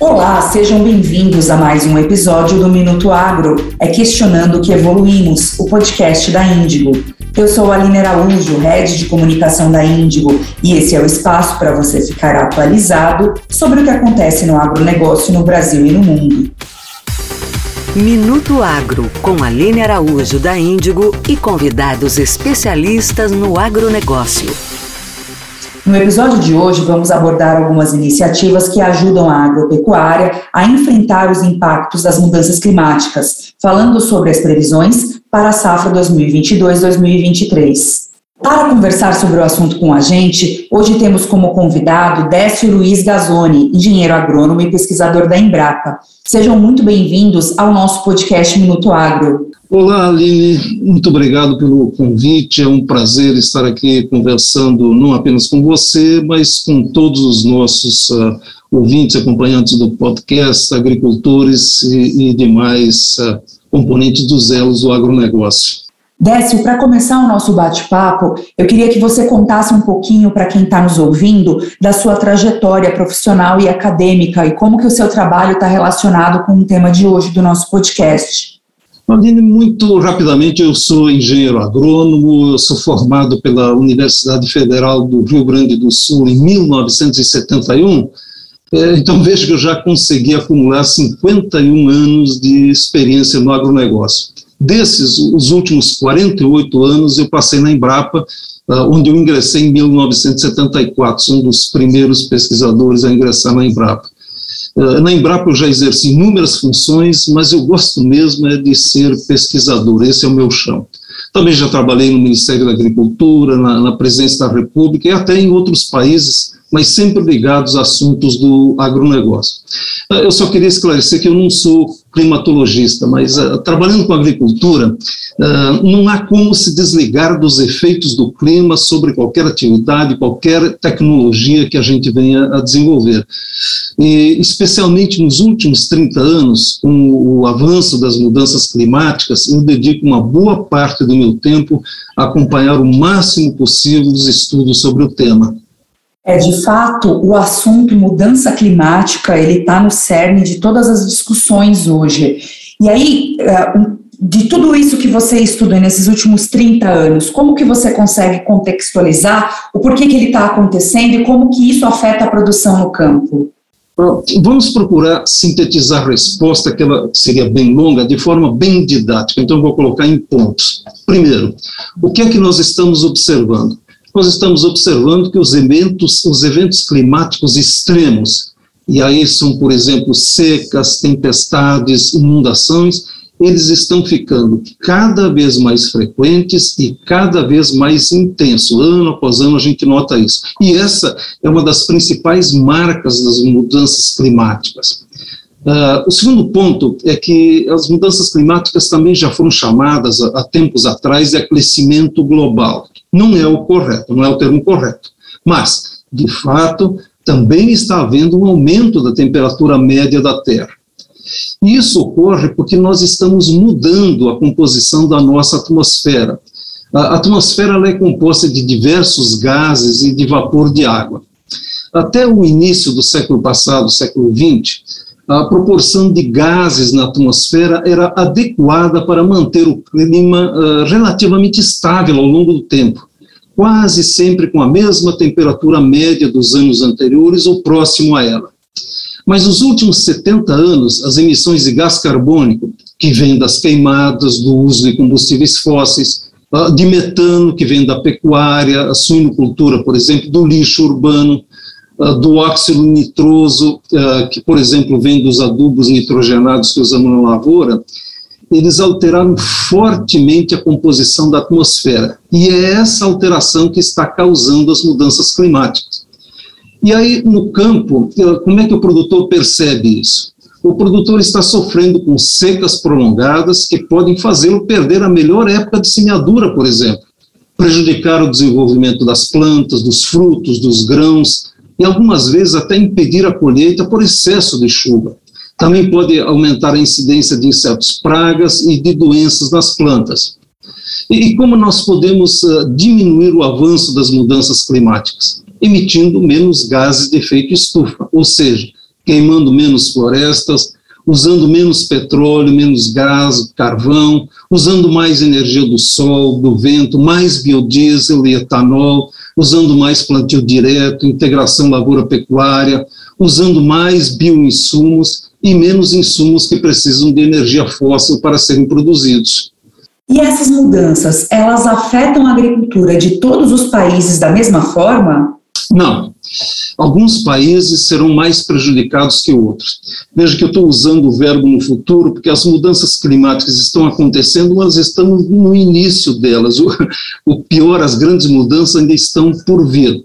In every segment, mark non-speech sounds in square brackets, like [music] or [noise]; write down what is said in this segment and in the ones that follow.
Olá, sejam bem-vindos a mais um episódio do Minuto Agro, é Questionando que Evoluímos, o podcast da Índigo. Eu sou a Aline Araújo, head de comunicação da Índigo, e esse é o espaço para você ficar atualizado sobre o que acontece no agronegócio no Brasil e no mundo. Minuto Agro, com Aline Araújo da Índigo e convidados especialistas no agronegócio. No episódio de hoje, vamos abordar algumas iniciativas que ajudam a agropecuária a enfrentar os impactos das mudanças climáticas, falando sobre as previsões para a safra 2022-2023. Para conversar sobre o assunto com a gente, hoje temos como convidado Décio Luiz Gazzoni, engenheiro agrônomo e pesquisador da Embrapa. Sejam muito bem-vindos ao nosso podcast Minuto Agro. Olá, Aline, muito obrigado pelo convite. É um prazer estar aqui conversando não apenas com você, mas com todos os nossos uh, ouvintes, acompanhantes do podcast, agricultores e, e demais uh, componentes dos elos do agronegócio. Décio, para começar o nosso bate-papo, eu queria que você contasse um pouquinho para quem está nos ouvindo da sua trajetória profissional e acadêmica e como que o seu trabalho está relacionado com o tema de hoje do nosso podcast. Aline, muito rapidamente, eu sou engenheiro agrônomo, eu sou formado pela Universidade Federal do Rio Grande do Sul em 1971, é, então vejo que eu já consegui acumular 51 anos de experiência no agronegócio. Desses, os últimos 48 anos eu passei na Embrapa, ah, onde eu ingressei em 1974, sou um dos primeiros pesquisadores a ingressar na Embrapa. Eh, na Embrapa eu já exerci inúmeras funções, mas eu gosto mesmo é de ser pesquisador, esse é o meu chão. Também já trabalhei no Ministério da Agricultura, na, na Presidência da República e até em outros países mas sempre ligados a assuntos do agronegócio. Ah, eu só queria esclarecer que eu não sou climatologista, mas uh, trabalhando com agricultura, uh, não há como se desligar dos efeitos do clima sobre qualquer atividade, qualquer tecnologia que a gente venha a desenvolver. E, especialmente nos últimos 30 anos, com o avanço das mudanças climáticas, eu dedico uma boa parte do meu tempo a acompanhar o máximo possível os estudos sobre o tema. É, de fato, o assunto mudança climática, ele está no cerne de todas as discussões hoje. E aí, é, de tudo isso que você estudou nesses últimos 30 anos, como que você consegue contextualizar o porquê que ele está acontecendo e como que isso afeta a produção no campo? Vamos procurar sintetizar a resposta, que ela seria bem longa, de forma bem didática, então vou colocar em pontos. Primeiro, o que é que nós estamos observando? Nós estamos observando que os eventos, os eventos climáticos extremos, e aí são, por exemplo, secas, tempestades, inundações, eles estão ficando cada vez mais frequentes e cada vez mais intensos. Ano após ano a gente nota isso. E essa é uma das principais marcas das mudanças climáticas. Uh, o segundo ponto é que as mudanças climáticas também já foram chamadas há, tempos atrás de aquecimento global. Não é o correto, não é o termo correto. Mas, de fato, também está havendo um aumento da temperatura média da Terra. Isso ocorre porque nós estamos mudando a composição da nossa atmosfera. A atmosfera é composta de diversos gases e de vapor de água. Até o início do século passado, século XX, a proporção de gases na atmosfera era adequada para manter o clima uh, relativamente estável ao longo do tempo, quase sempre com a mesma temperatura média dos anos anteriores ou próximo a ela. Mas nos últimos 70 anos, as emissões de gás carbônico, que vêm das queimadas, do uso de combustíveis fósseis, uh, de metano, que vem da pecuária, a suinocultura, por exemplo, do lixo urbano, ah, do óxido nitroso, uh, que, por exemplo, vem dos adubos nitrogenados que usamos na lavoura, eles alteraram fortemente a composição da atmosfera. E é essa alteração que está causando as mudanças climáticas. E aí, no campo, ah, como é que o produtor percebe isso? O produtor está sofrendo com secas prolongadas que podem fazê-lo perder a melhor época de semeadura, por exemplo, prejudicar o desenvolvimento das plantas, dos frutos, dos grãos, e algumas vezes até impedir a colheita por excesso de chuva. Também pode aumentar a incidência de insetos pragas e de doenças nas plantas. E, como nós podemos uh, diminuir o avanço das mudanças climáticas? Emitindo menos gases de efeito estufa, ou seja, queimando menos florestas, usando menos petróleo, menos gás, carvão, usando mais energia do sol, do vento, mais biodiesel e etanol, usando mais plantio direto, integração lavoura-pecuária, usando mais bioinsumos e menos insumos que precisam de energia fóssil para serem produzidos. E essas mudanças, elas afetam a agricultura de todos os países da mesma forma? Não. Alguns países serão mais prejudicados que outros. Veja que eu estou usando o verbo no futuro, porque as mudanças climáticas estão acontecendo, mas estamos no início delas. O, o pior, as grandes mudanças ainda estão por vir.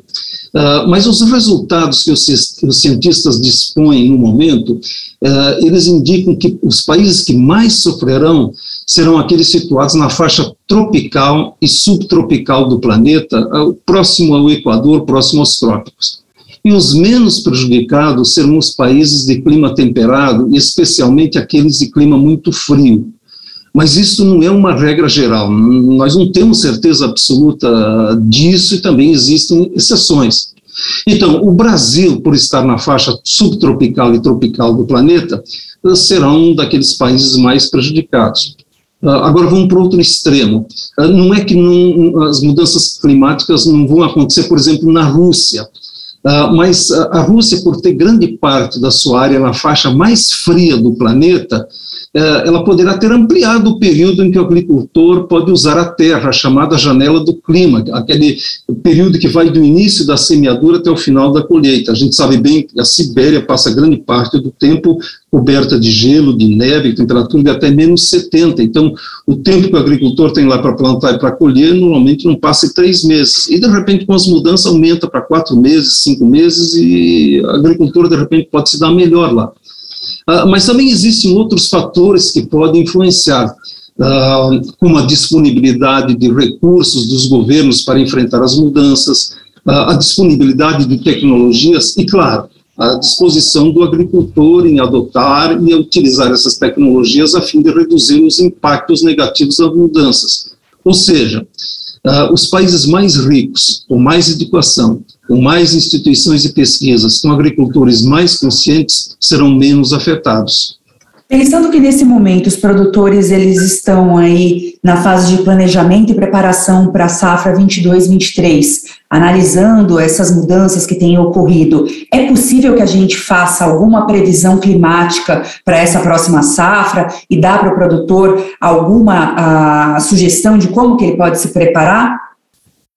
Uh, mas os resultados que os, os, cientistas dispõem no momento, uh, eles indicam que os países que mais sofrerão serão aqueles situados na faixa tropical e subtropical do planeta, próximo ao Equador, próximo aos trópicos. E os menos prejudicados serão os países de clima temperado, especialmente aqueles de clima muito frio. Mas isso não é uma regra geral, nós não temos certeza absoluta disso e também existem exceções. Então, o Brasil, por estar na faixa subtropical e tropical do planeta, será um daqueles países mais prejudicados. Ah, agora vamos para outro extremo. Ah, não é que não, as mudanças climáticas não vão acontecer, por exemplo, na Rússia, mas a Rússia, por ter grande parte da sua área na faixa mais fria do planeta, é, ela poderá ter ampliado o período em que o agricultor pode usar a terra, a chamada janela do clima, aquele período que vai do início da semeadura até o final da colheita. A gente sabe bem que a Sibéria passa grande parte do tempo coberta de gelo, de neve, temperatura de até menos 70. Então, o tempo que o agricultor tem lá para plantar e para colher, normalmente não passa três meses. E, de repente, com as mudanças, aumenta para quatro meses, cinco meses, e o agricultor, de repente, pode se dar melhor lá. Uh, mas também existem outros fatores que podem influenciar, uh, como a disponibilidade de recursos dos governos para enfrentar as mudanças, uh, a disponibilidade de tecnologias e, claro, a disposição do agricultor em adotar e utilizar essas tecnologias a fim de reduzir os impactos negativos das mudanças. Ou seja, Uh, os países mais ricos, com mais educação, com mais instituições de pesquisas, com agricultores mais conscientes, serão menos afetados. Pensando que nesse momento os produtores eles estão aí na fase de planejamento e preparação para a safra 22-23, analisando essas mudanças que têm ocorrido, é possível que a gente faça alguma previsão climática para essa próxima safra e dar para o produtor alguma a, sugestão de como que ele pode se preparar?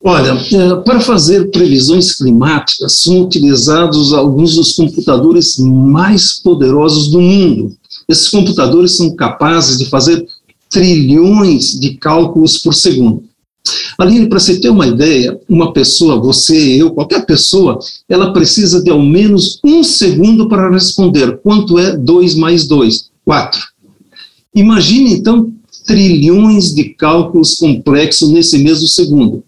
Olha, é, para fazer previsões climáticas são utilizados alguns dos computadores mais poderosos do mundo. Esses computadores são capazes de fazer trilhões de cálculos por segundo. Aline, para você ter uma ideia, uma pessoa, você, eu, qualquer pessoa, ela precisa de ao menos um segundo para responder quanto é 2 mais 2? 4. Imagine, então, trilhões de cálculos complexos nesse mesmo segundo.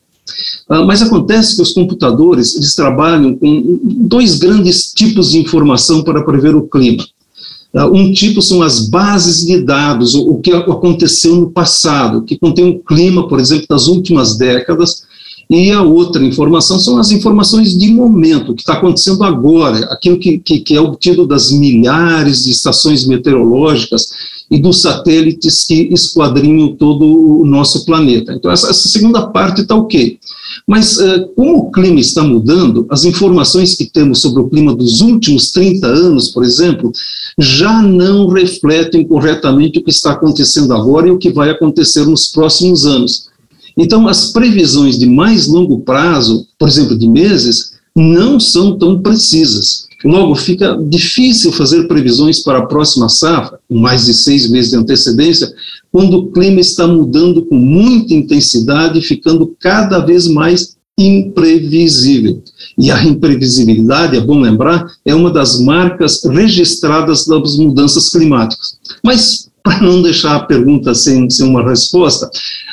Ah, mas acontece que os computadores, eles trabalham com dois grandes tipos de informação para prever o clima. Ah, um tipo são as bases de dados, o que aconteceu no passado, que contém o clima, por exemplo, das últimas décadas, e a outra informação são as informações de momento, o que está acontecendo agora, aquilo que, que, que, é obtido das milhares de estações meteorológicas e dos satélites que esquadrinham todo o nosso planeta. Então, essa, essa segunda parte está ok. Mas, uh, como o clima está mudando, as informações que temos sobre o clima dos últimos 30 anos, por exemplo, já não refletem corretamente o que está acontecendo agora e o que vai acontecer nos próximos anos. Então, as previsões de mais longo prazo, por exemplo, de meses, não são tão precisas. Logo, fica difícil fazer previsões para a próxima safra, com mais de seis meses de antecedência, quando o clima está mudando com muita intensidade e ficando cada vez mais imprevisível. E a imprevisibilidade, é bom lembrar, é uma das marcas registradas das mudanças climáticas. Mas para não deixar a pergunta sem, sem uma resposta,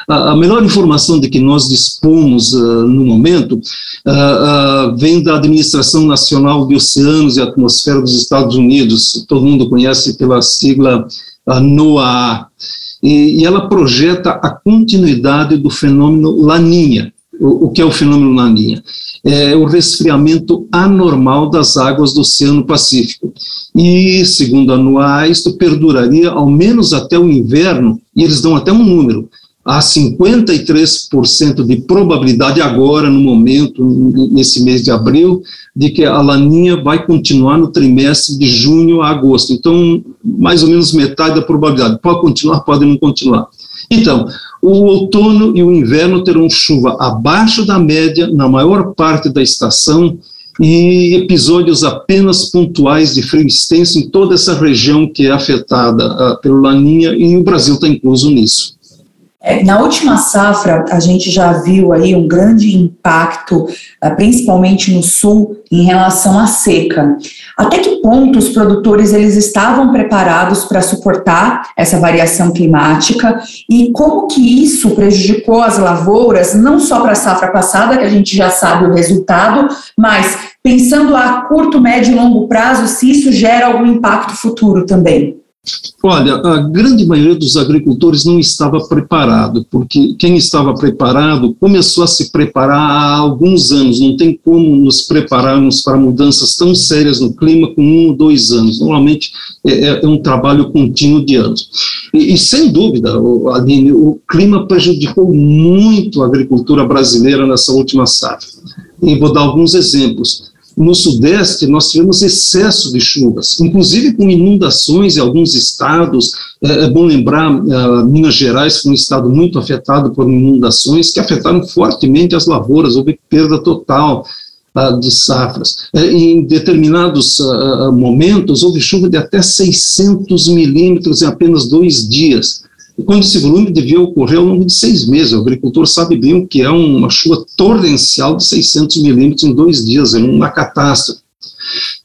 a, melhor informação de que nós dispomos uh, no momento uh, uh, vem da Administração Nacional de Oceanos e Atmosfera dos Estados Unidos, todo mundo conhece pela sigla NOAA, e, e ela projeta a continuidade do fenômeno Laninha. O, que é o fenômeno Laninha? É o resfriamento anormal das águas do Oceano Pacífico. E, segundo anuais, isto perduraria ao menos até o inverno, e eles dão até um número, há 53% de probabilidade agora, no momento, nesse mês de abril, de que a laninha vai continuar no trimestre de junho a agosto. Então, mais ou menos metade da probabilidade. Pode continuar, pode não continuar. Então, o outono e o inverno terão chuva abaixo da média na maior parte da estação e episódios apenas pontuais de frio extenso em toda essa região que é afetada uh, pelo Laninha e o Brasil está incluso nisso. É, na última safra, a gente já viu aí um grande impacto, ah, principalmente no sul, em relação à seca. Até que ponto os produtores eles estavam preparados para suportar essa variação climática e como que isso prejudicou as lavouras, não só para a safra passada, que a gente já sabe o resultado, mas pensando a curto, médio e longo prazo, se isso gera algum impacto futuro também? Olha, a grande maioria dos agricultores não estava preparado, porque quem estava preparado começou a se preparar há alguns anos. Não tem como nos prepararmos para mudanças tão sérias no clima com um ou dois anos. Normalmente é, é, é um trabalho contínuo de anos. E, e sem dúvida, Aline, o clima prejudicou muito a agricultura brasileira nessa última safra. E vou dar alguns exemplos no Sudeste, nós tivemos excesso de chuvas, inclusive com inundações em alguns estados. É, é bom lembrar, uh, Minas Gerais foi um estado muito afetado por inundações que afetaram fortemente as lavouras, houve perda total uh, de safras. Em determinados momentos, houve chuva de até 600 milímetros em apenas dois dias quando esse volume devia ocorrer ao longo de seis meses. O agricultor sabe bem o que é uma chuva torrencial de 600 milímetros em dois dias, é uma catástrofe.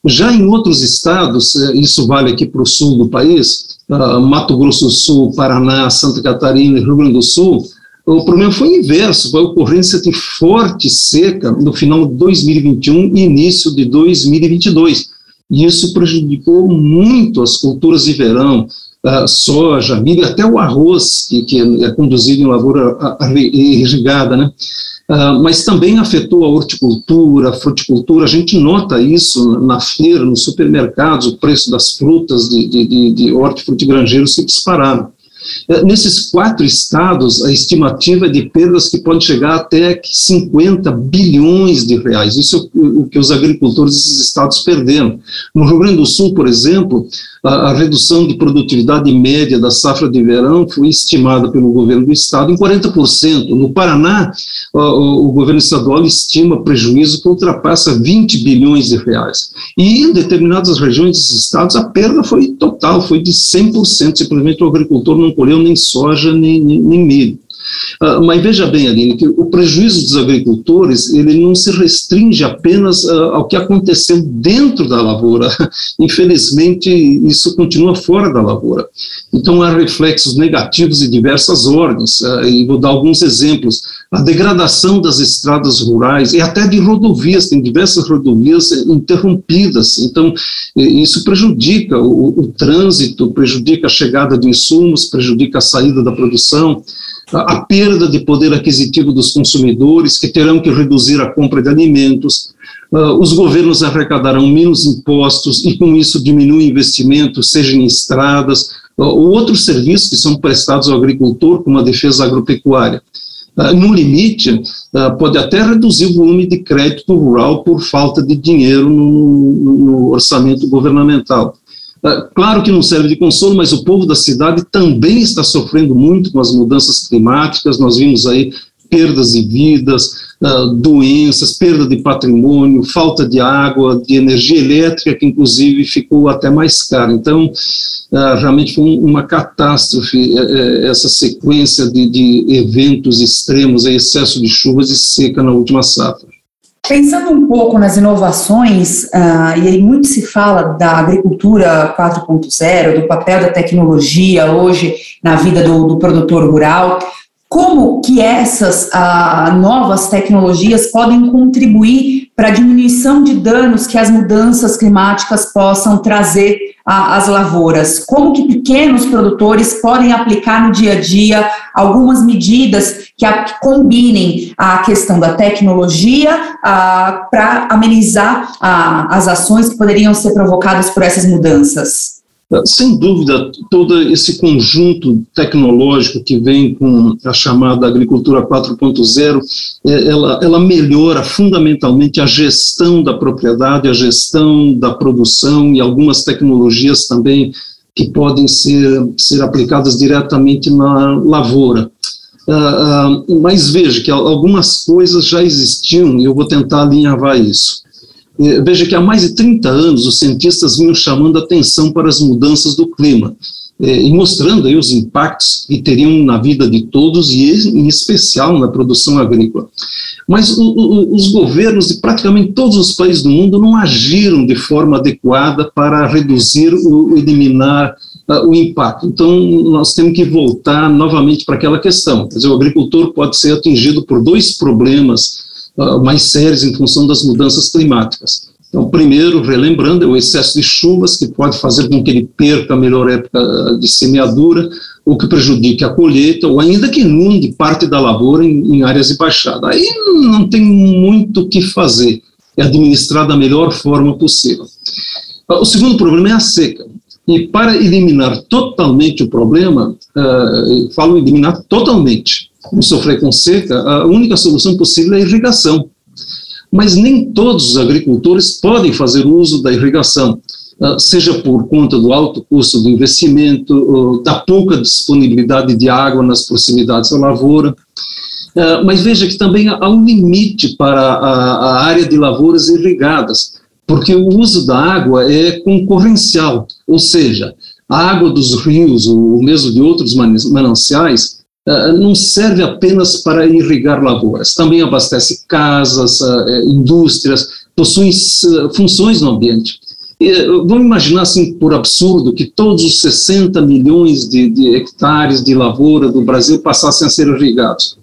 Já em outros estados, eh, isso vale aqui para o sul do país, uh, Mato Grosso do Sul, Paraná, Santa Catarina e Rio Grande do Sul, o problema foi inverso, foi a ocorrência de forte seca no final de 2021 e início de 2022. E isso prejudicou muito as culturas de verão, soja, milho, até o arroz, que, que é conduzido em lavoura irrigada, né? Uh, mas também afetou a horticultura, a fruticultura. A gente nota isso na feira, nos supermercados, o preço das frutas de, de, de, de hortifrutigranjeiros se dispararam. É, nesses quatro estados, a estimativa é de perdas que podem chegar até 50 bilhões de reais. Isso é o que os agricultores desses estados perderam. No Rio Grande do Sul, por exemplo, a, a redução de produtividade média da safra de verão foi estimada pelo governo do estado em 40%. No Paraná, o, o governo estadual estima prejuízo que ultrapassa 20 bilhões de reais. E em determinadas regiões desses estados, a perda foi total, foi de 100%. Simplesmente o agricultor não colheu nem soja, nem, nem, nem milho. Uh, mas veja bem, Aline, que o prejuízo dos agricultores ele não se restringe apenas uh, ao que aconteceu dentro da lavoura. [laughs] Infelizmente, isso continua fora da lavoura. Então, há reflexos negativos de diversas ordens, uh, e vou dar alguns exemplos. A degradação das estradas rurais e até de rodovias, tem diversas rodovias interrompidas. Então, isso prejudica o, o trânsito, prejudica a chegada de insumos, prejudica a saída da produção a perda de poder aquisitivo dos consumidores, que terão que reduzir a compra de alimentos, uh, os governos arrecadarão menos impostos e, com isso, diminui o investimento, seja em estradas uh, ou outros serviços que são prestados ao agricultor, como a defesa agropecuária. Uh, no limite, pode até reduzir o volume de crédito rural por falta de dinheiro no orçamento governamental. Ah, claro que não serve de consolo, mas o povo da cidade também está sofrendo muito com as mudanças climáticas. Nós vimos aí perdas de vidas, uh, doenças, perda de patrimônio, falta de água, de energia elétrica, que inclusive ficou até mais cara. Então, uh, realmente foi uma catástrofe essa sequência de eventos extremos, excesso de chuvas e seca na última safra. Pensando um pouco nas inovações, uh, e aí muito se fala da agricultura 4.0, do papel da tecnologia hoje na vida do, do produtor rural, como que essas uh, novas tecnologias podem contribuir para a diminuição de danos que as mudanças climáticas possam trazer a, as lavouras? Como que pequenos produtores podem aplicar no dia a dia algumas medidas que, a, que combinem a questão da tecnologia para amenizar a, as ações que poderiam ser provocadas por essas mudanças? Sem dúvida, todo esse conjunto tecnológico que vem com a chamada agricultura 4.0, é, ela, ela melhora fundamentalmente a gestão da propriedade, a gestão da produção e algumas tecnologias também que podem ser, ser aplicadas diretamente na lavoura. Uh, uh, mas veja que algumas coisas já existiam e eu vou tentar alinhavar isso. É, veja que há mais de 30 anos os cientistas vinham chamando atenção para as mudanças do clima é, e mostrando aí os impactos que teriam na vida de todos e em especial na produção agrícola. Mas o, o, os governos de praticamente todos os países do mundo não agiram de forma adequada para reduzir ou eliminar uh, o impacto. Então, nós temos que voltar novamente para aquela questão. Quer dizer, o agricultor pode ser atingido por dois problemas mais sérios em função das mudanças climáticas. Então, primeiro, relembrando, é o excesso de chuvas, que pode fazer com que ele perca a melhor época ah, de semeadura, ou que prejudique a colheita, ou ainda que inunde parte da lavoura em, em áreas de baixada. Aí não tem muito o que fazer, é administrar da melhor forma possível. Ah, o segundo problema é a seca. E para eliminar totalmente o problema, uh, falo eliminar totalmente, sofrer com seca, a única solução possível é a irrigação. Mas nem todos os agricultores podem fazer uso da irrigação, ah, seja por conta do alto custo do investimento, da pouca disponibilidade de água nas proximidades da lavoura. Ah, mas veja que também há um limite para a área de lavouras irrigadas, porque o uso da água é concorrencial, ou seja, a água dos rios, ou mesmo de outros mananciais, não serve apenas para irrigar lavouras, também abastece casas, uh, indústrias, possui funções no ambiente. E, vamos imaginar, assim, por absurdo, que todos os 60 milhões de, de, hectares de lavoura do Brasil passassem a ser irrigados.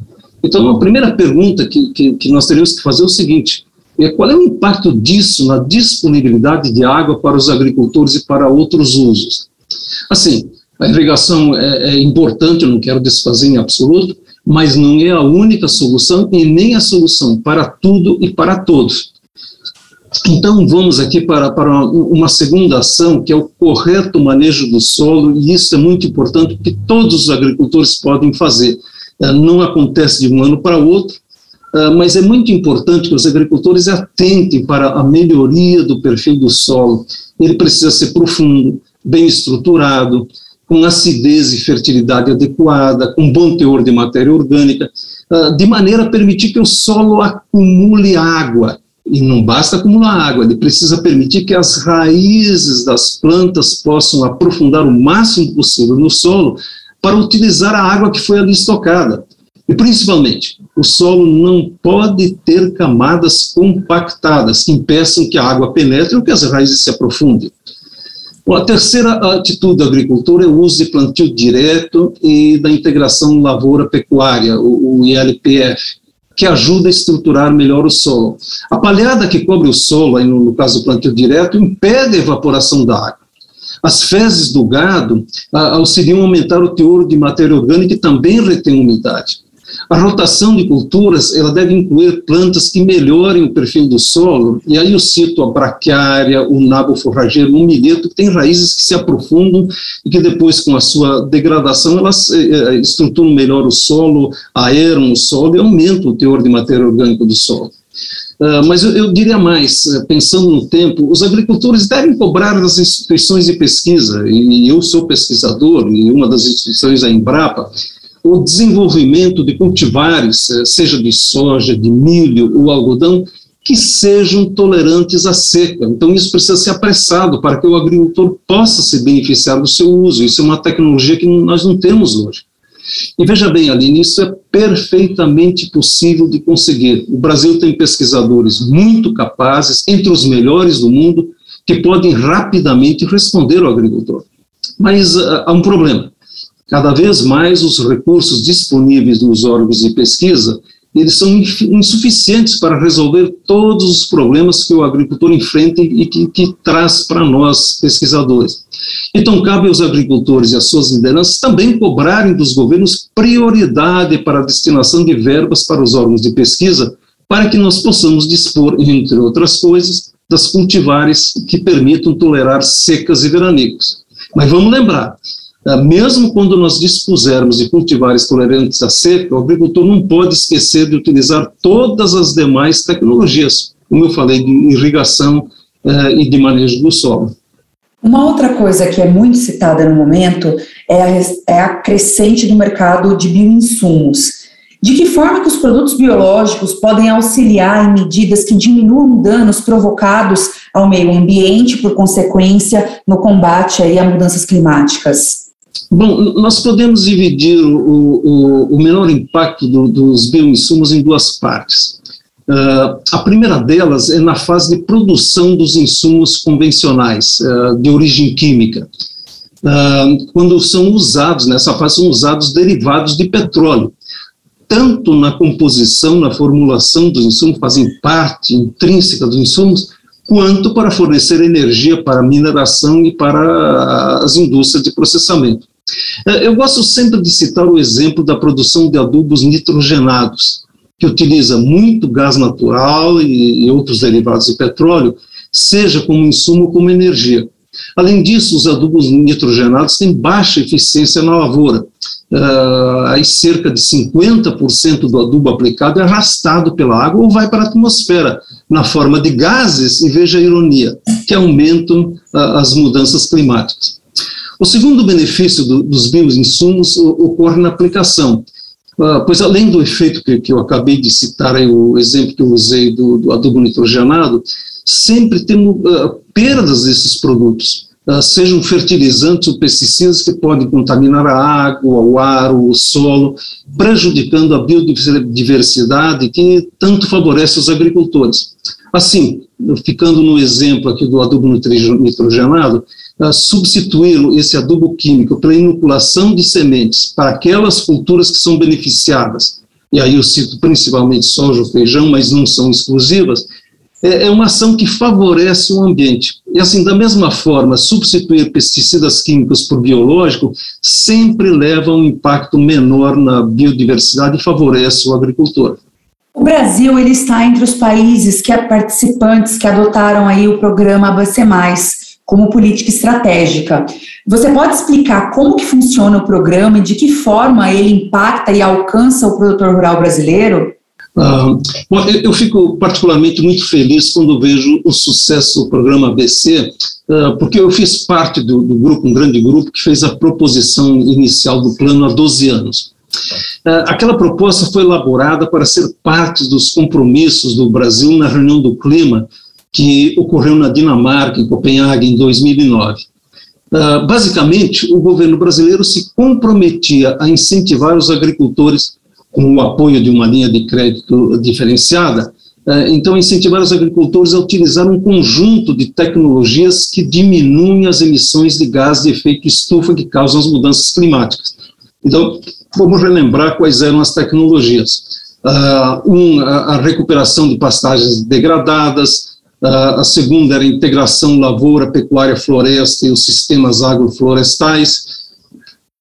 Então, a primeira pergunta que, que, que nós teríamos que fazer é o seguinte: é, qual é o impacto disso na disponibilidade de água para os agricultores e para outros usos? Assim, a irrigação é, é importante, eu não quero desfazer em absoluto, mas não é a única solução e nem a solução para tudo e para todos. Então, vamos aqui para, para uma segunda ação, que é o correto manejo do solo, e isso é muito importante, porque todos os agricultores podem fazer. É, não acontece de um ano para outro, é, mas é muito importante que os agricultores atentem para a melhoria do perfil do solo. Ele precisa ser profundo, bem estruturado, com acidez e fertilidade adequada, com bom teor de matéria orgânica, ah, de maneira a permitir que o solo acumule água. E não basta acumular água, ele precisa permitir que as raízes das plantas possam aprofundar o máximo possível no solo para utilizar a água que foi ali estocada. E principalmente, o solo não pode ter camadas compactadas que impeçam que a água penetre ou que as raízes se aprofundem. A terceira atitude da agricultura é o uso de plantio direto e da integração lavoura-pecuária, o, ILPF, que ajuda a estruturar melhor o solo. A palhada que cobre o solo, aí no, caso do plantio direto, impede a evaporação da água. As fezes do gado auxiliam a aumentar o teor de matéria orgânica e também retém umidade. A rotação de culturas ela deve incluir plantas que melhorem o perfil do solo, e aí eu cito a braquiária, o nabo forrageiro, o milheto, que tem raízes que se aprofundam e que depois, com a sua degradação, elas eh, eh, estruturam melhor o solo, aeram o solo e aumentam o teor de matéria orgânica do solo. Uh, mas eu, eu, diria mais, eh, pensando no tempo, os agricultores devem cobrar das instituições de pesquisa, e eu sou pesquisador, e uma das instituições é a Embrapa, o desenvolvimento de cultivares, eh, seja de soja, de milho ou algodão, que sejam tolerantes à seca. Então, isso precisa ser apressado para que o agricultor possa se beneficiar do seu uso. Isso é uma tecnologia que nós não temos hoje. E veja bem, Aline, isso é perfeitamente possível de conseguir. O Brasil tem pesquisadores muito capazes, entre os melhores do mundo, que podem rapidamente responder ao agricultor. Mas uh, há um problema. Cada vez mais os recursos disponíveis nos órgãos de pesquisa, eles são insuficientes para resolver todos os problemas que o agricultor enfrenta e que, que traz para nós, pesquisadores. Então, cabe aos agricultores e às suas lideranças também cobrarem dos governos prioridade para a destinação de verbas para os órgãos de pesquisa, para que nós possamos dispor, entre outras coisas, das cultivares que permitam tolerar secas e veranicos. Mas vamos lembrar, mesmo quando nós dispusermos de cultivares tolerantes à seca, o agricultor não pode esquecer de utilizar todas as demais tecnologias, como eu falei, de irrigação uh, e de manejo do solo. Uma outra coisa que é muito citada no momento é a, é a crescente do mercado de bioinsumos. De que forma que os produtos biológicos podem auxiliar em medidas que diminuam danos provocados ao meio ambiente, por consequência, no combate aí a mudanças climáticas? Bom, nós podemos dividir o, o, o menor impacto do, dos bioinsumos em duas partes. Uh, a primeira delas é na fase de produção dos insumos convencionais, uh, de origem química. Uh, quando são usados, nessa fase são usados derivados de petróleo, tanto na composição, na formulação dos insumos, fazem parte intrínseca dos insumos, quanto para fornecer energia para mineração e para as indústrias de processamento. É, eu gosto sempre de citar o exemplo da produção de adubos nitrogenados, que utiliza muito gás natural e, e outros derivados de petróleo, seja como insumo ou como energia. Além disso, os adubos nitrogenados têm baixa eficiência na lavoura. Uh, aí cerca de 50% do adubo aplicado é arrastado pela água ou vai para a atmosfera, na forma de gases, e veja a ironia, que aumentam uh, as mudanças climáticas. O segundo benefício do, dos bioinsumos ocorre na aplicação, uh, pois além do efeito que, que, eu acabei de citar, aí, o exemplo que eu usei do, do adubo nitrogenado, sempre temos uh, perdas desses produtos, uh, sejam fertilizantes ou pesticidas que podem contaminar a água, o ar, o solo, prejudicando a biodiversidade que tanto favorece os agricultores. Assim, ficando no exemplo aqui do adubo nitrogenado, substituir esse adubo químico pela inoculação de sementes para aquelas culturas que são beneficiadas, e aí eu cito principalmente soja feijão, mas não são exclusivas, é, é uma ação que favorece o ambiente. E assim, da mesma forma, substituir pesticidas químicos por biológico sempre leva a um impacto menor na biodiversidade e favorece o agricultor. O Brasil ele está entre os países que participantes que adotaram aí o programa ABC+, como política estratégica. Você pode explicar como que funciona o programa e de que forma ele impacta e alcança o produtor rural brasileiro? Ah, bom, eu fico particularmente muito feliz quando vejo o sucesso do programa ABC, ah, porque eu fiz parte do, do, grupo, um grande grupo, que fez a proposição inicial do plano há 12 anos. Ah, aquela proposta foi elaborada para ser parte dos compromissos do Brasil na reunião do clima que ocorreu na Dinamarca, em Copenhague, em 2009. Uh, basicamente, o governo brasileiro se comprometia a incentivar os agricultores com o apoio de uma linha de crédito diferenciada, uh, então incentivar os agricultores a utilizar um conjunto de tecnologias que diminuem as emissões de gás de efeito estufa que causam as mudanças climáticas. Então, vamos relembrar quais eram as tecnologias. Uh, um, a, recuperação de pastagens degradadas, a segunda era a integração lavoura, pecuária, floresta e os sistemas agroflorestais.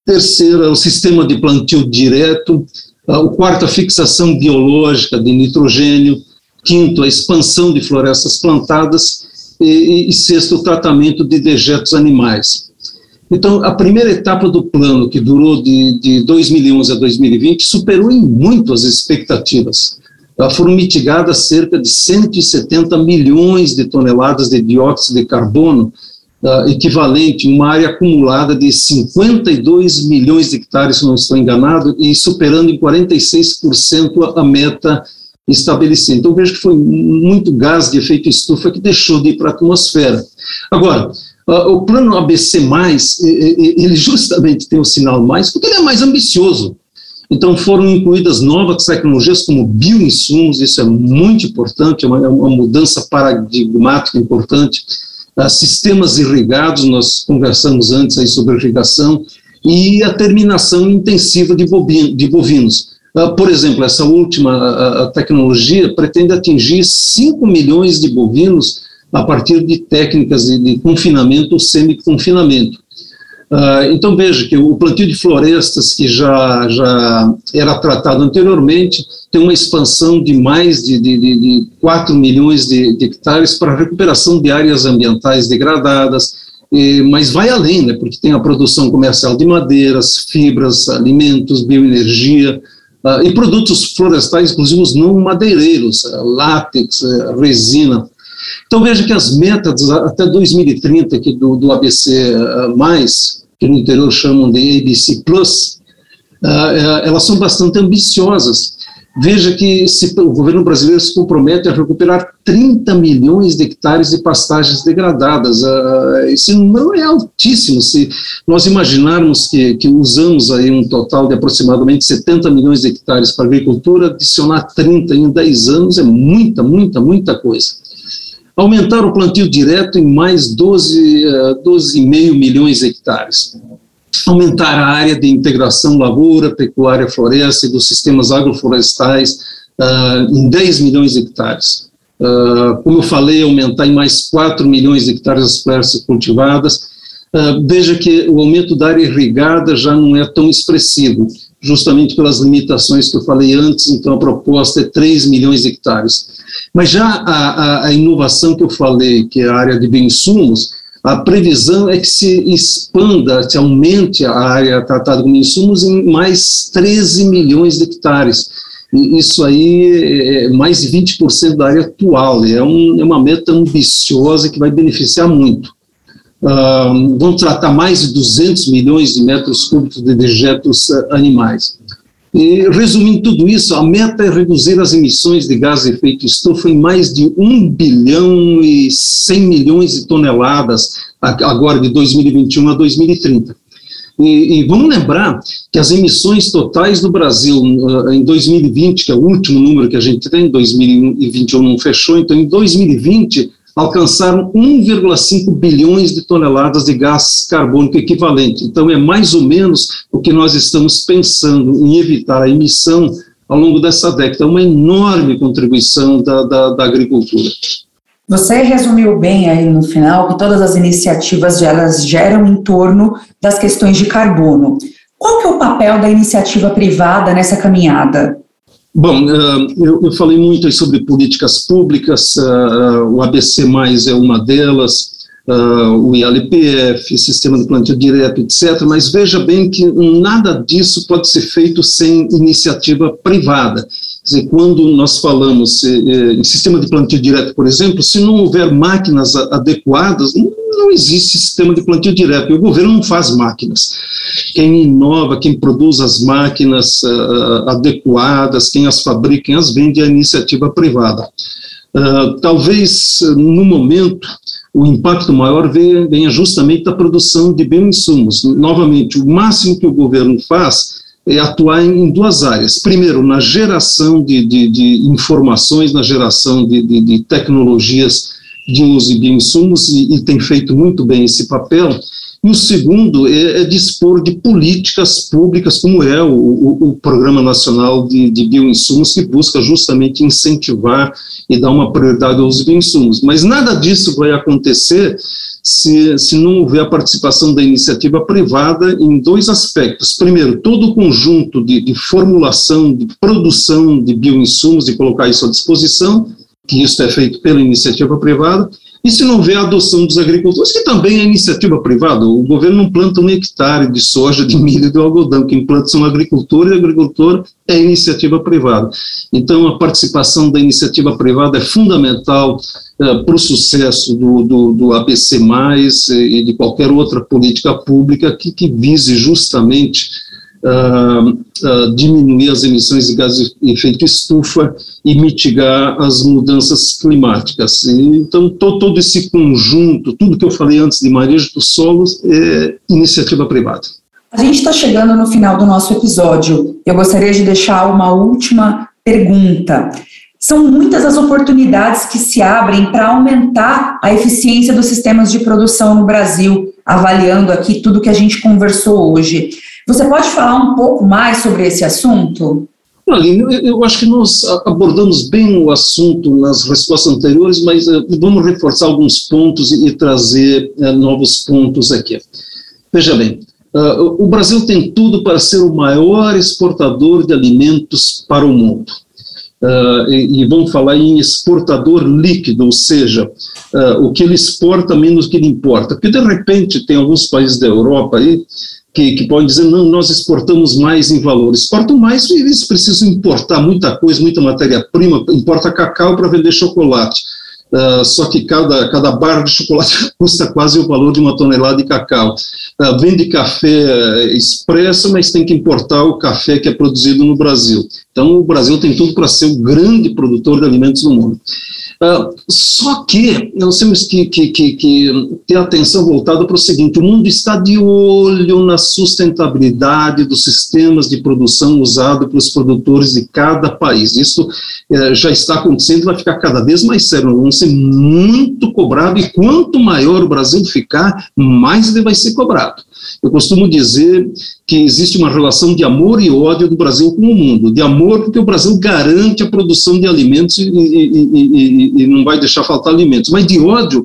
Terceira, o sistema de plantio direto. O quarto, a fixação biológica de nitrogênio. Quinto, a expansão de florestas plantadas. E, e sexto, o tratamento de dejetos animais. Então, a primeira etapa do plano, que durou de, de 2011 a 2020, superou em muito as expectativas foram mitigadas cerca de 170 milhões de toneladas de dióxido de carbono, uh, equivalente a uma área acumulada de 52 milhões de hectares, se não estou enganado, e superando em 46% a, a meta estabelecida. Então, vejo que foi muito gás de efeito estufa que deixou de ir para a atmosfera. Agora, o plano ABC+, ele justamente tem o sinal mais, porque ele é mais ambicioso. Então, foram incluídas novas tecnologias como bioinsumos, isso é muito importante, é uma, é uma mudança paradigmática importante. Uh, sistemas irrigados, nós conversamos antes aí sobre irrigação, e a terminação intensiva de, de bovinos. Uh, por exemplo, essa última a, a tecnologia pretende atingir 5 milhões de bovinos a partir de técnicas de, de confinamento ou semi-confinamento. Uh, então veja que o plantio de florestas, que já, já era tratado anteriormente, tem uma expansão de mais de, de, de 4 milhões de, de hectares para recuperação de áreas ambientais degradadas, e, mas vai além, né, porque tem a produção comercial de madeiras, fibras, alimentos, bioenergia, uh, e produtos florestais, inclusive os não madeireiros, látex, uh, resina. Então veja que as metas até 2030 aqui do, do ABC+, que no interior chamam de ABC+, elas são bastante ambiciosas, Veja que se o governo brasileiro se compromete a recuperar 30 milhões de hectares de pastagens degradadas. Uh, esse número é altíssimo. Se nós imaginarmos que, que usamos aí um total de aproximadamente 70 milhões de hectares para agricultura, adicionar 30 em 10 anos é muita, muita, muita coisa. Aumentar o plantio direto em mais 12, uh, 12,5 milhões de hectares aumentar a área de integração lavoura, pecuária, floresta e dos sistemas agroflorestais uh, em 10 milhões de hectares. Uh, como eu falei, aumentar em mais 4 milhões de hectares as florestas cultivadas. Uh, veja que o aumento da área irrigada já não é tão expressivo, justamente pelas limitações que eu falei antes, então a proposta é 3 milhões de hectares. Mas já a, a, a inovação que eu falei, que é a área de bioinsumos, a previsão é que se expanda, se aumente a área tratada como insumos em mais 13 milhões de hectares. E isso aí é mais de 20% da área atual, é, um, é, uma meta ambiciosa que vai beneficiar muito. Vão tratar mais de 200 milhões de metros cúbicos de dejetos animais. E, resumindo tudo isso, a meta é reduzir as emissões de gás de efeito estufa em mais de 1 bilhão e 100 milhões de toneladas, agora de 2021 a 2030. E, e, vamos lembrar que as emissões totais do Brasil uh, em 2020, que é o último número que a gente tem, 2021 não fechou, então em 2020 alcançaram 1,5 bilhões de toneladas de gás carbônico equivalente. Então, é mais ou menos o que nós estamos pensando em evitar a emissão ao longo dessa década. É uma enorme contribuição da, da, da agricultura. Você resumiu bem aí no final que todas as iniciativas elas geram em torno das questões de carbono. Qual que é o papel da iniciativa privada nessa caminhada? Bom, eu, eu falei muito sobre políticas públicas, o ABC+, é uma delas, o ILPF, Sistema de Plantio Direto, etc., mas veja bem que nada disso pode ser feito sem iniciativa privada. Quer dizer, quando nós falamos em sistema de plantio direto, por exemplo, se não houver máquinas adequadas, não existe sistema de plantio direto, e o governo não faz máquinas. Quem inova, quem produz as máquinas uh, adequadas, quem as fabrica, quem as vende é a iniciativa privada. Uh, talvez, no momento, o impacto maior venha, venha justamente da produção de bioinsumos. Novamente, o máximo que o governo faz é atuar em, duas áreas. Primeiro, na geração de, de, de informações, na geração de, de tecnologias de uso de bioinsumos e, e tem feito muito bem esse papel. E o segundo é, é dispor de políticas públicas, como é o, o, o Programa Nacional de, de, Bioinsumos, que busca justamente incentivar e dar uma prioridade aos bioinsumos. Mas nada disso vai acontecer se, se não houver a participação da iniciativa privada em dois aspectos. Primeiro, todo o conjunto de, de formulação, de produção de bioinsumos, de colocar isso à disposição, que isso é feito pela iniciativa privada, e se não houver a adoção dos agricultores, que também é iniciativa privada, o governo não planta um hectare de soja, de milho e de algodão, quem planta são agricultores, e agricultor é iniciativa privada. Então, a participação da iniciativa privada é fundamental uh, para o sucesso do, do, do ABC+, e de qualquer outra política pública que, que vise justamente uh, diminuir as emissões de gases de efeito estufa e mitigar as mudanças climáticas. Então, to, todo esse conjunto, tudo que eu falei antes de manejo dos solos, é iniciativa privada. A gente está chegando no final do nosso episódio. Eu gostaria de deixar uma última pergunta. São muitas as oportunidades que se abrem para aumentar a eficiência dos sistemas de produção no Brasil, avaliando aqui tudo que a gente conversou hoje. Você pode falar um pouco mais sobre esse assunto? Eu acho que nós abordamos bem o assunto nas respostas anteriores, mas uh, vamos reforçar alguns pontos e, trazer uh, novos pontos aqui. Veja bem, uh, o Brasil tem tudo para ser o maior exportador de alimentos para o mundo. E, vamos falar em exportador líquido, ou seja, o que ele exporta menos que ele importa. Porque, de repente, tem alguns países da Europa aí que, que podem dizer, não, nós exportamos mais em valor. Exportam mais eles precisam importar muita coisa, muita matéria-prima, importa cacau para vender chocolate. Uh, só que cada, cada barra de chocolate [laughs] custa quase o valor de uma tonelada de cacau. Uh, vende café expresso, mas tem que importar o café que é produzido no Brasil. Então, o Brasil tem tudo para ser o grande produtor de alimentos do mundo. Uh, só que nós temos que, que, que, que ter atenção voltada para o seguinte: o mundo está de olho na sustentabilidade dos sistemas de produção usados pelos produtores de cada país. Isso uh, já está acontecendo e vai ficar cada vez mais sério. Vamos ser muito cobrado e quanto maior o Brasil ficar, mais ele vai ser cobrado. Eu costumo dizer que existe uma relação de amor e ódio do Brasil com o mundo. De amor, porque o Brasil garante a produção de alimentos e, e, e, e não vai deixar faltar alimentos. Mas de ódio,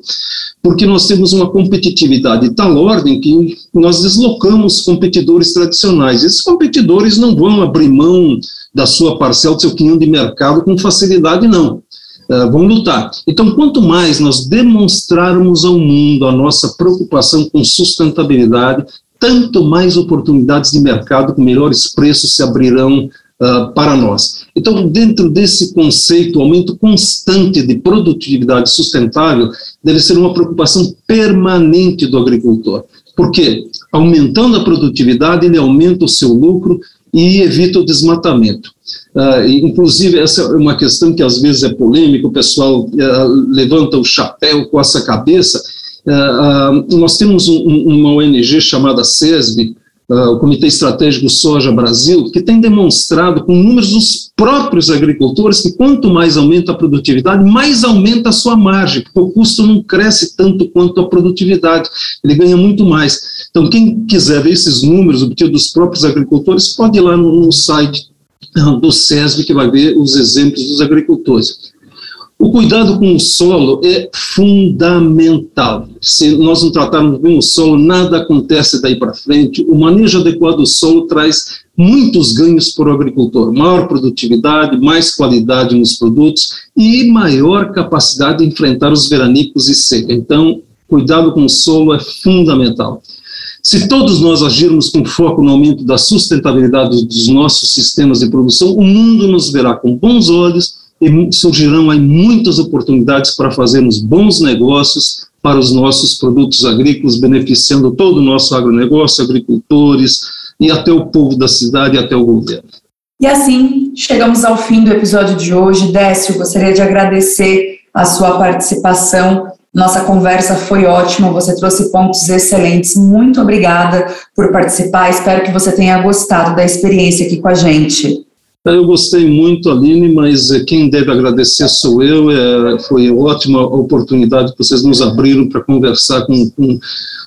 porque nós temos uma competitividade de tal ordem que nós deslocamos competidores tradicionais. Esses competidores não vão abrir mão da sua parcela, do seu quinhão de mercado com facilidade, não. Uh, vão lutar. Então, quanto mais nós demonstrarmos ao mundo a nossa preocupação com sustentabilidade, tanto mais oportunidades de mercado com melhores preços se abrirão uh, para nós. Então, dentro desse conceito, o aumento constante de produtividade sustentável deve ser uma preocupação permanente do agricultor. Por quê? Aumentando a produtividade, ele aumenta o seu lucro e evita o desmatamento. Uh, inclusive, essa é uma questão que às vezes é polêmica, o pessoal uh, levanta o chapéu com essa cabeça, nós temos um, uma ONG chamada CESB, uh, o Comitê Estratégico Soja Brasil, que tem demonstrado com números dos próprios agricultores que quanto mais aumenta a produtividade, mais aumenta a sua margem, porque o custo não cresce tanto quanto a produtividade, ele ganha muito mais. Então, quem quiser ver esses números obtidos dos próprios agricultores, pode ir lá no, no site do SESB, que vai ver os exemplos dos agricultores. O cuidado com o solo é fundamental. Se nós não tratarmos bem o solo, nada acontece daí para frente. O manejo adequado do solo traz muitos ganhos para o agricultor: maior produtividade, mais qualidade nos produtos e maior capacidade de enfrentar os veranicos e seca. Então, cuidado com o solo é fundamental. Se todos nós agirmos com foco no aumento da sustentabilidade dos nossos sistemas de produção, o mundo nos verá com bons olhos e surgirão aí muitas oportunidades para fazermos bons negócios para os nossos produtos agrícolas, beneficiando todo o nosso agronegócio, agricultores e até o povo da cidade e até o governo. E assim, chegamos ao fim do episódio de hoje. Décio, gostaria de agradecer a sua participação. Nossa conversa foi ótima, você trouxe pontos excelentes. Muito obrigada por participar. Espero que você tenha gostado da experiência aqui com a gente. Eu gostei muito, Aline, mas quem deve agradecer sou eu. É, foi ótima oportunidade que vocês nos abriram para conversar com, com,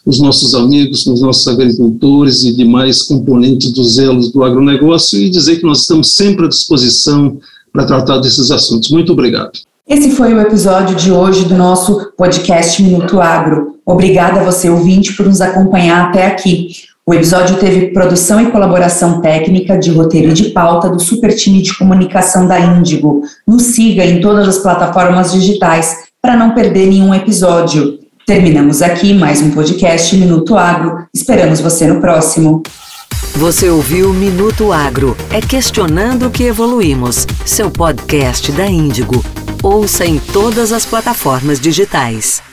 os nossos amigos, com os nossos agricultores e demais componentes dos elos do agronegócio e dizer que nós estamos sempre à disposição para tratar desses assuntos. Muito obrigado. Esse foi o episódio de hoje do nosso podcast Minuto Agro. Obrigada a você, ouvinte, por nos acompanhar até aqui. O episódio teve produção e colaboração técnica de roteiro e de pauta do super time de comunicação da Índigo. Nos siga em todas as plataformas digitais para não perder nenhum episódio. Terminamos aqui mais um podcast Minuto Agro. Esperamos você no próximo. Você ouviu Minuto Agro. É questionando que evoluímos. Seu podcast da Índigo. Ouça em todas as plataformas digitais.